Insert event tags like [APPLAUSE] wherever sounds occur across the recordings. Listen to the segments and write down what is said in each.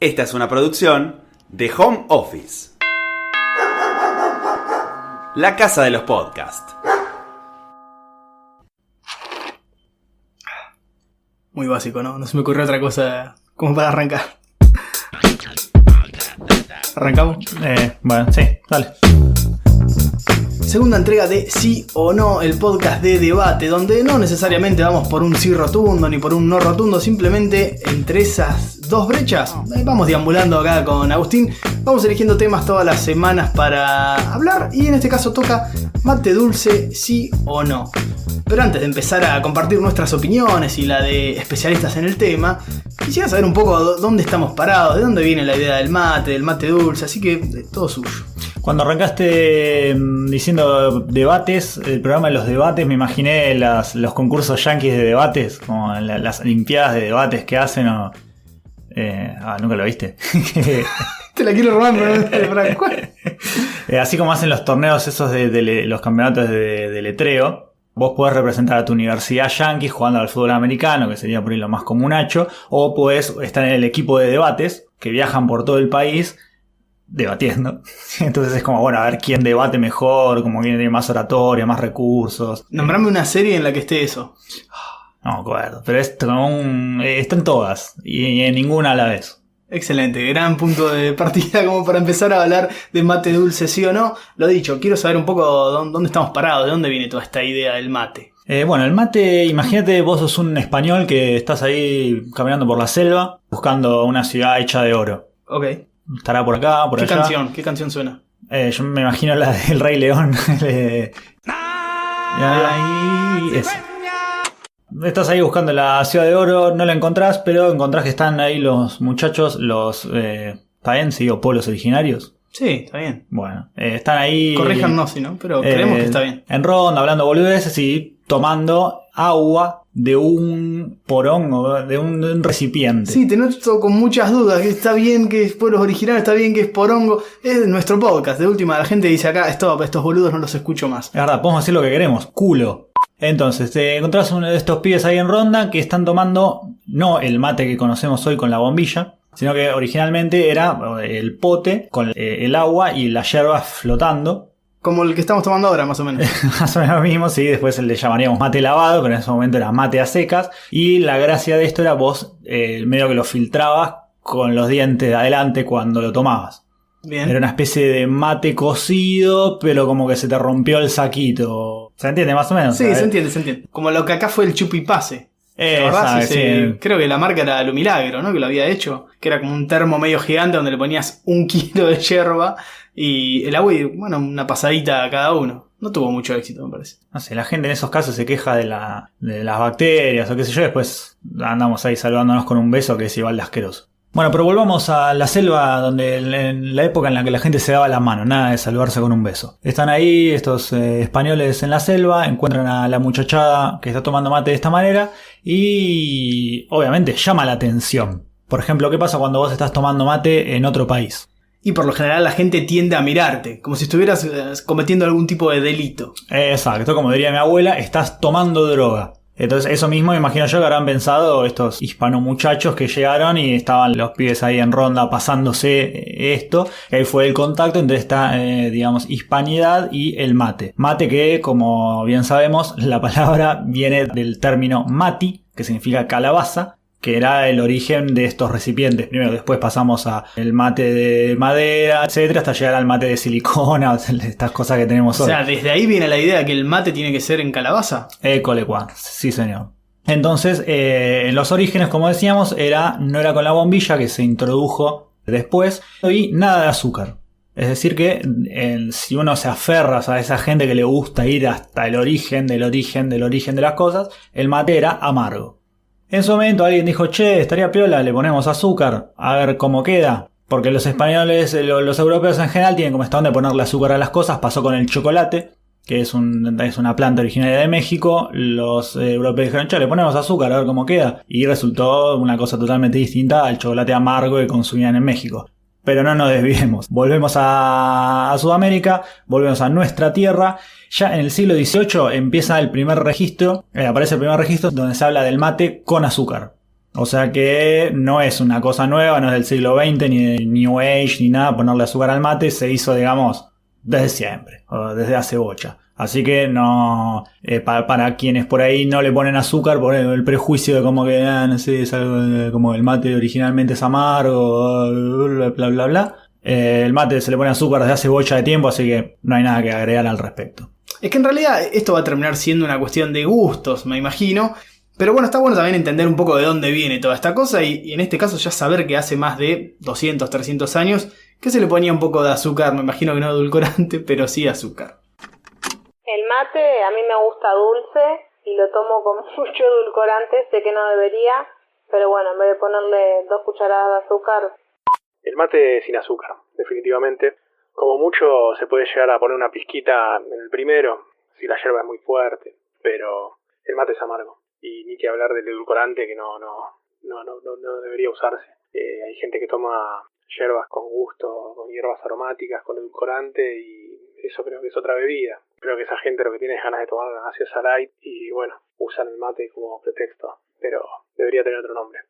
Esta es una producción de Home Office. La casa de los podcasts. Muy básico, ¿no? No se me ocurrió otra cosa como para arrancar. ¿Arrancamos? Eh, bueno, sí, dale. Segunda entrega de Sí o No, el podcast de debate, donde no necesariamente vamos por un sí rotundo ni por un no rotundo, simplemente entre esas dos brechas eh, vamos deambulando acá con Agustín, vamos eligiendo temas todas las semanas para hablar y en este caso toca mate dulce, sí o no. Pero antes de empezar a compartir nuestras opiniones y la de especialistas en el tema, quisiera saber un poco dónde estamos parados, de dónde viene la idea del mate, del mate dulce, así que eh, todo suyo. Cuando arrancaste mm, diciendo debates, el programa de los debates, me imaginé las- los concursos yankees de debates, como la- las olimpiadas de debates que hacen o... eh, ah, nunca lo viste. [LAUGHS] Te la quiero robar, pero no. [LAUGHS] Eh, así como hacen los torneos esos de, los campeonatos de, de letreo, vos podés representar a tu universidad yankee jugando al fútbol americano, que sería por ahí lo más comunacho, o podés estar en el equipo de debates, que viajan por todo el país debatiendo. [LAUGHS] Entonces es como, bueno, a ver quién debate mejor, como quién tiene más oratoria, más recursos. Nombrame una serie en la que esté eso. No me acuerdo, pero es como un, eh, están todas, y en ninguna a la vez. Excelente, gran punto de partida como para empezar a hablar de mate dulce, sí o no. Lo dicho, quiero saber un poco dónde, dónde estamos parados, de dónde viene toda esta idea del mate. Eh, bueno, el mate, imagínate, vos sos un español que estás ahí caminando por la selva buscando una ciudad hecha de oro. Ok. Estará por acá, por ¿Qué allá. canción? ¿Qué canción suena? Eh, yo me imagino la del Rey León. [LAUGHS] Ahí, esa. Estás ahí buscando la ciudad de oro, no la encontrás, pero encontrás que están ahí los muchachos, los eh, o pueblos originarios. Sí, está bien. Bueno, eh, están ahí. Corríjanos si no, pero eh, creemos que está bien. En ronda, hablando boludeces y tomando agua de un porongo, de un, de un recipiente. Sí, te noto con muchas dudas, que está bien que es pueblos originales, está bien que es porongo. Es nuestro podcast, de última la gente dice acá, stop, estos boludos no los escucho más. Es verdad, podemos decir lo que queremos, culo. Entonces, te encontrás uno de estos pibes ahí en ronda que están tomando no el mate que conocemos hoy con la bombilla, sino que originalmente era eh, el pote con eh, el agua y la yerba flotando. Como el que estamos tomando ahora, más o menos. [LAUGHS] Más o menos lo mismo, sí, después le llamaríamos mate lavado, pero en ese momento era mate a secas. Y la gracia de esto era vos, eh, medio que lo filtrabas con los dientes de adelante cuando lo tomabas. Bien. Era una especie de mate cocido, pero como que se te rompió el saquito. ¿Se entiende más o menos? Sí, ¿sabes? se entiende, se entiende. Como lo que acá fue el chupipase. Sí. Creo que la marca era Lo Milagro, ¿no? Que lo había hecho. Que era como un termo medio gigante donde le ponías un [LAUGHS] kilo de yerba y el agua y, bueno, una pasadita a cada uno. No tuvo mucho éxito, me parece. No sé, la gente en esos casos se queja de, la, de las bacterias o qué sé yo, después andamos ahí salvándonos con un beso que es igual de asqueroso. Bueno, pero volvamos a la selva donde en la época en la que la gente se daba la mano, nada de saludarse con un beso. Están ahí estos eh, españoles en la selva, encuentran a la muchachada que está tomando mate de esta manera y obviamente llama la atención. Por ejemplo, ¿qué pasa cuando vos estás tomando mate en otro país? Y por lo general la gente tiende a mirarte, como si estuvieras eh, cometiendo algún tipo de delito. Exacto, como diría mi abuela, estás tomando droga. Entonces, eso mismo me imagino yo que habrán pensado estos hispano muchachos que llegaron y estaban los pibes ahí en ronda pasándose esto. Y ahí fue el contacto entre esta, eh, digamos, hispanidad y el mate. Mate que, como bien sabemos, la palabra viene del término mati, que significa calabaza, que era el origen de estos recipientes. Primero, después pasamos a el mate de madera, etcétera, hasta llegar al mate de silicona, [LAUGHS] estas cosas que tenemos O hoy. sea, desde ahí viene la idea que el mate tiene que ser en calabaza. École qua, sí señor. Entonces, eh, en los orígenes, como decíamos, era, no era con la bombilla que se introdujo después y nada de azúcar. Es decir que eh, si uno se aferra a esa gente que le gusta ir hasta el origen del origen del origen de las cosas, el mate era amargo. En su momento alguien dijo, che, estaría piola, le ponemos azúcar, a ver cómo queda. Porque los españoles, lo- los europeos en general tienen como esta de ponerle azúcar a las cosas, pasó con el chocolate, que es, un- es una planta originaria de México, los eh, europeos dijeron, che, le ponemos azúcar a ver cómo queda. Y resultó una cosa totalmente distinta al chocolate amargo que consumían en México. Pero no nos desviemos. Volvemos a Sudamérica, volvemos a nuestra tierra. Ya en el siglo XVIII empieza el primer registro, eh, aparece el primer registro donde se habla del mate con azúcar. O sea que no es una cosa nueva, no es del siglo XX, ni de New Age, ni nada, ponerle azúcar al mate, se hizo, digamos, desde siempre, o desde hace bocha. Así que no, eh, pa- para quienes por ahí no le ponen azúcar, por el, prejuicio de como que, ah, no sé, es algo de- como el mate originalmente es amargo, bla, bla, bla, bla. Eh, el mate se le pone azúcar desde hace bocha de tiempo, así que no hay nada que agregar al respecto. Es que en realidad esto va a terminar siendo una cuestión de gustos, me imagino. Pero bueno, está bueno también entender un poco de dónde viene toda esta cosa y, y en este caso ya saber que hace más de 200, 300 años que se le ponía un poco de azúcar, me imagino que no edulcorante, [LAUGHS] pero sí azúcar. El mate a mí me gusta dulce y lo tomo con [LAUGHS] mucho edulcorante, sé que no debería, pero bueno, en vez de ponerle dos cucharadas de azúcar, El mate sin azúcar, definitivamente. Como mucho se puede llegar a poner una pizquita en el primero, si la yerba es muy fuerte, pero el mate es amargo. Y ni que hablar del edulcorante que no, no, no, no, no, debería usarse. Eh, hay gente que toma yerbas con gusto, con hierbas aromáticas, con edulcorante y eso creo que es otra bebida. Creo que esa gente lo que tiene es ganas de tomar una gaseosa light y bueno, usan el mate como pretexto, pero debería tener otro nombre.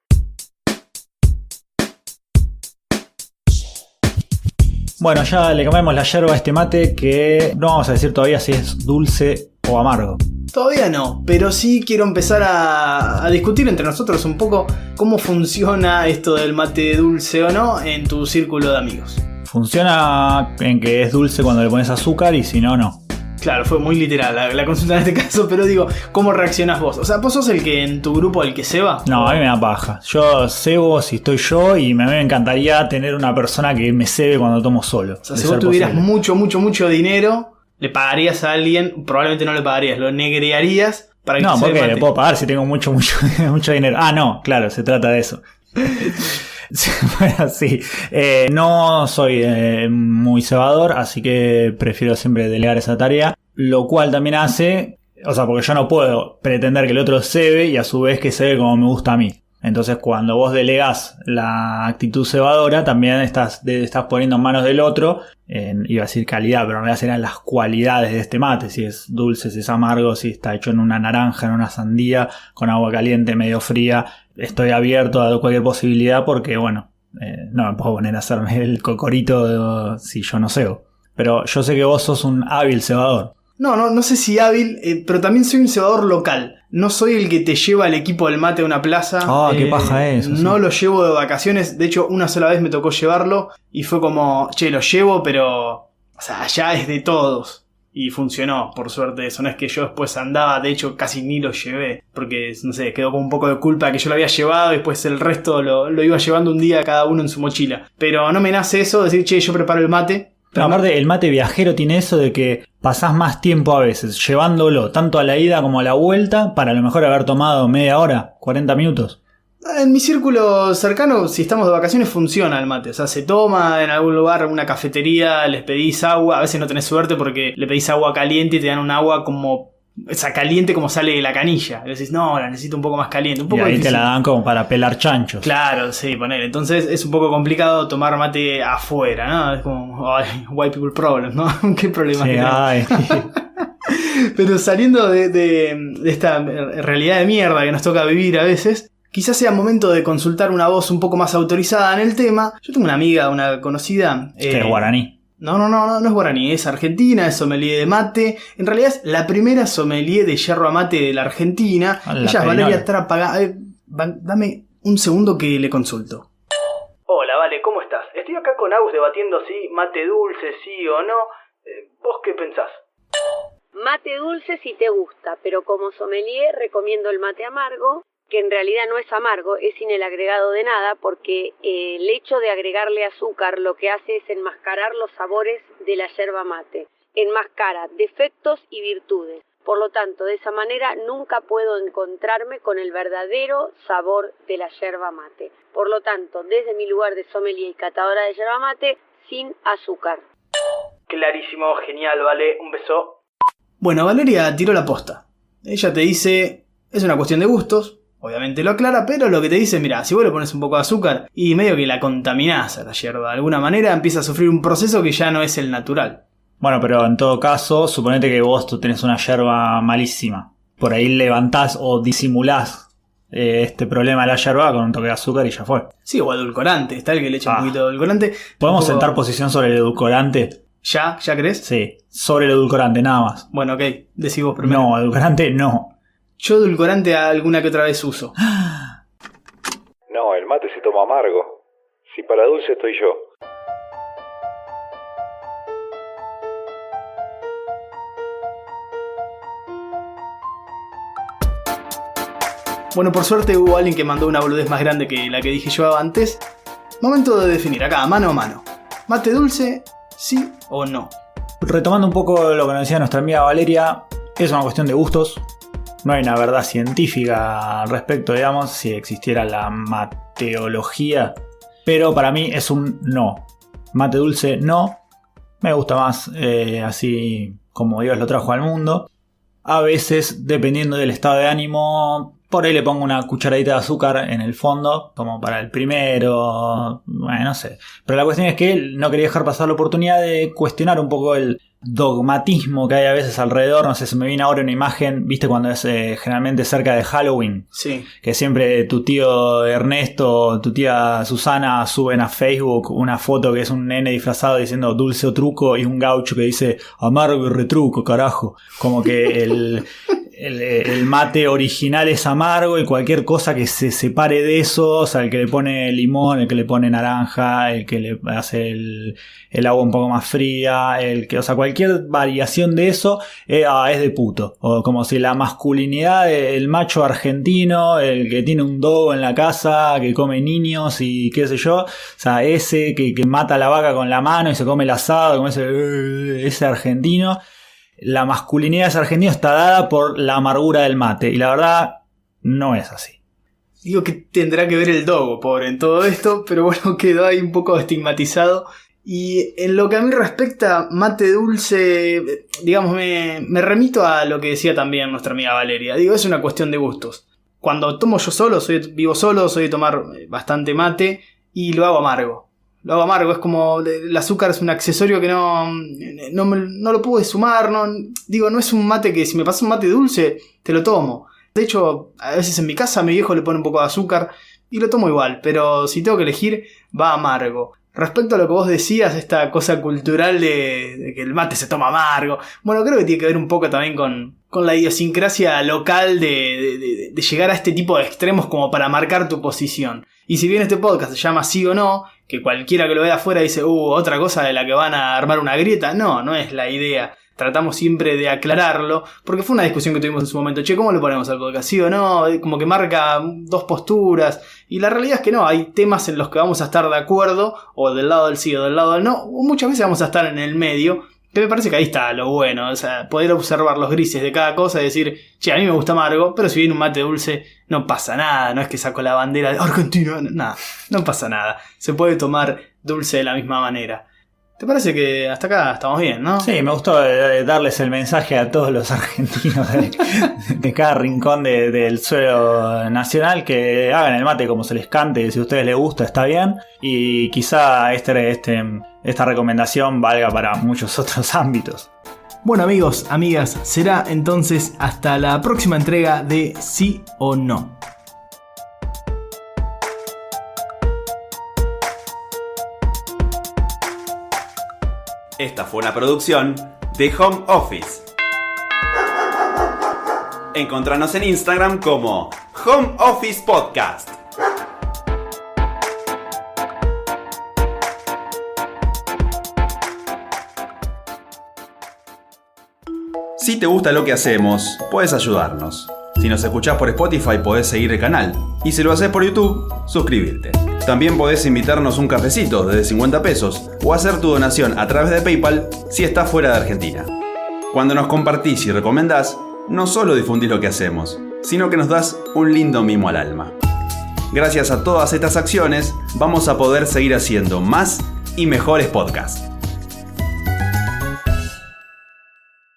Bueno, ya le cambiamos la yerba a este mate que no vamos a decir todavía si es dulce o amargo. Todavía no, pero sí quiero empezar a, a discutir entre nosotros un poco cómo funciona esto del mate dulce o no en tu círculo de amigos. Funciona en que es dulce cuando le pones azúcar y si no, no. Claro, fue muy literal la, la consulta en este [LAUGHS] caso, pero digo, ¿cómo reaccionás vos? O sea, ¿vos sos el que en tu grupo el que se va? No, a mí me da paja. Yo cebo si estoy yo y me, me encantaría tener una persona que me cebe cuando tomo solo. O sea, si vos tuvieras posible. mucho, mucho, mucho dinero, le pagarías a alguien, probablemente no le pagarías, lo negrearías para que No, porque le puedo pagar si tengo mucho, mucho, [LAUGHS] mucho dinero. Ah, no, claro, se trata de eso. [LAUGHS] [LAUGHS] Sí. Eh, no soy eh, muy cebador, así que prefiero siempre delegar esa tarea. Lo cual también hace, o sea, porque yo no puedo pretender que el otro cebe y a su vez que cebe como me gusta a mí. Entonces, cuando vos delegás la actitud cebadora, también estás, estás poniendo en manos del otro, en- iba a decir calidad, pero en realidad serán las cualidades de este mate, si es dulce, si es amargo, si está hecho en una naranja, en una sandía, con agua caliente, medio fría. Estoy abierto a cualquier posibilidad porque, bueno, eh, no me puedo poner a hacerme el cocorito de- si yo no cebo. Pero yo sé que vos sos un hábil cebador. No, no, no sé si hábil, eh, pero también soy un cebador local. No soy el que te lleva el equipo del mate a una plaza. Ah, qué Eh, paja eso, sí. No lo llevo de vacaciones. De hecho, una sola vez me tocó llevarlo y fue como, che, lo llevo, pero. O sea, ya es de todos. Y funcionó, por suerte eso. No es que yo después andaba, de hecho casi ni lo llevé. Porque, no sé, quedó con un poco de culpa que yo lo había llevado y después el resto lo, lo iba llevando un día cada uno en su mochila. Pero no me nace eso, decir, che, yo preparo el mate. Pero aparte, el mate viajero tiene eso de que pasás más tiempo a veces llevándolo, tanto a la ida como a la vuelta, para a lo mejor haber tomado media hora, 40 minutos. En mi círculo cercano, si estamos de vacaciones, funciona el mate. O sea, se toma en algún lugar, una cafetería, les pedís agua. A veces no tenés suerte porque le pedís agua caliente y te dan un agua como. O sea, caliente como sale de la canilla. Y decís, no, la necesito un poco más caliente. Un Y poco ahí te difícil. la dan como para pelar chanchos. Claro, sí, poner. Entonces es un poco complicado tomar mate afuera, ¿no? Es como, ay, white people problem, ¿no? [LAUGHS] ¿Qué problema Sí, ay. [LAUGHS] Pero saliendo de, de- de esta realidad de mierda que nos toca vivir a veces, quizás sea momento de consultar una voz un poco más autorizada en el tema. Yo tengo una amiga, una conocida. que eh, es guaraní. No, no, no, no, no es guaraní, es argentina, es sommelier de mate. En realidad es la primera sommelier de yerba mate de la Argentina. La Ella es. Valeria Trápaga. Eh, dame un segundo que le consulto. Hola, Vale, ¿cómo estás? Estoy acá con Agus debatiendo si mate dulce, sí o no. Eh, ¿Vos qué pensás? Mate dulce si te gusta, pero como sommelier recomiendo el mate amargo, que en realidad no es amargo, es sin el agregado de nada, porque eh, el hecho de agregarle azúcar lo que hace es enmascarar los sabores de la yerba mate, enmascara defectos y virtudes. Por lo tanto, de esa manera nunca puedo encontrarme con el verdadero sabor de la yerba mate. Por lo tanto, desde mi lugar de sommelier y catadora de yerba mate, sin azúcar. Clarísimo, genial, vale, un beso. Bueno, Valeria tiró la posta. Ella te dice, es una cuestión de gustos, obviamente lo aclara, pero lo que te dice, mira, si vos le pones un poco de azúcar y medio que la contaminás a la yerba, de alguna manera empieza a sufrir un proceso que ya no es el natural. Bueno, pero en todo caso, suponete que vos tú tenés una yerba malísima. Por ahí levantás o disimulás eh, este problema de la yerba con un toque de azúcar y ya fue. Sí, o edulcorante. Está el que le echa Ah. un poquito de edulcorante. ¿Podemos sentar posición sobre el edulcorante? ¿Ya? ¿Ya crees? Sí, sobre el edulcorante, nada más. Bueno, ok. Decí vos primero. No, edulcorante no. Yo edulcorante alguna que otra vez uso. No, el mate se toma amargo. Si para dulce estoy yo. Bueno, por suerte hubo alguien que mandó una boludez más grande que la que dije yo antes. Momento de definir acá, mano a mano. ¿Mate dulce? ¿Sí o no? Retomando un poco lo que nos decía nuestra amiga Valeria, es una cuestión de gustos. No hay una verdad científica al respecto, digamos, si existiera la mateología. Pero para mí es un no. Mate dulce, no. Me gusta más eh, así como Dios lo trajo al mundo. A veces, dependiendo del estado de ánimo, por ahí le pongo una cucharadita de azúcar en el fondo, como para el primero. Bueno, no sé. Pero la cuestión es que no quería dejar pasar la oportunidad de cuestionar un poco el dogmatismo que hay a veces alrededor. No sé, se me viene ahora una imagen, viste, cuando es eh, generalmente cerca de Halloween, Sí. que siempre tu tío Ernesto, tu tía Susana suben a Facebook una foto que es un nene disfrazado diciendo dulce o truco y un gaucho que dice amargo y retruco, carajo. Como que el, [LAUGHS] el, el mate original es amargo y cualquier cosa que se separe de eso, o sea, el que le pone limón, el que le pone naranja, el que le hace el, el agua un poco más fría, el que, o sea, cualquier variación de eso eh, ah, es de puto. O como si la masculinidad del macho argentino, el que tiene un dogo en la casa, que come niños y qué sé yo, o sea, ese que, mata la vaca con la mano y se come el asado, como ese, eh, ese argentino. La masculinidad de ese argentino está dada por la amargura del mate. Y la verdad, no es así. Digo que tendrá que ver el dogo, pobre, en todo esto, pero bueno, [LAUGHS] quedó ahí un poco estigmatizado. Y en lo que a mí respecta, mate dulce, digamos, me, remito a lo que decía también nuestra amiga Valeria. Digo, es una cuestión de gustos. Cuando tomo yo solo, soy, vivo solo, soy de tomar eh, bastante mate y lo hago amargo. Lo hago amargo, es como el azúcar es un accesorio que no, no lo pude sumar. No, digo, no es un mate que si me pasa un mate dulce, te lo tomo. De hecho, a veces en mi casa mi viejo le pone un poco de azúcar y lo tomo igual, pero si tengo que elegir, va amargo. Respecto a lo que vos decías, esta cosa cultural de, que el mate se toma amargo, bueno, creo que tiene que ver un poco también con, con la idiosincrasia local de, de- de- de llegar a este tipo de extremos como para marcar tu posición. Y si bien este podcast se llama sí o no, que cualquiera que lo vea afuera dice, uh, otra cosa de la que van a armar una grieta, no, no es la idea. Tratamos siempre de aclararlo, porque fue una discusión que tuvimos en su momento. Che, ¿cómo le ponemos al podcast? ¿Sí o no? Como que marca dos posturas. Y la realidad es que no, hay temas en los que vamos a estar de acuerdo, o del lado del sí o del lado del no, o muchas veces vamos a estar en el medio. Que me parece que ahí está lo bueno, o sea, poder observar los grises de cada cosa y decir, che, a mí me gusta amargo, pero si viene un mate dulce, no pasa nada, no es que saco la bandera de Argentina, nada, no pasa nada. Se puede tomar dulce de la misma manera. ¿Te parece que hasta acá estamos bien, no? Sí, me gustó eh, darles el mensaje a todos los [LAUGHS] argentinos de, de cada rincón de- del suelo nacional que hagan el mate como se les cante, si a ustedes les gusta está bien y quizá este, este, esta recomendación valga para muchos [LAUGHS] otros ámbitos. Bueno amigos, amigas, será entonces hasta la próxima entrega de Sí o No. Esta fue una producción de Home Office. Encontranos en Instagram como Home Office Podcast. Si te gusta lo que hacemos, puedes ayudarnos. Si nos escuchás por Spotify, podés seguir el canal. Y si lo haces por YouTube, suscribirte. También podés invitarnos un cafecito desde 50 pesos o hacer tu donación a través de PayPal si estás fuera de Argentina. Cuando nos compartís y recomendás, no solo difundís lo que hacemos, sino que nos das un lindo mimo al alma. Gracias a todas estas acciones, vamos a poder seguir haciendo más y mejores podcasts.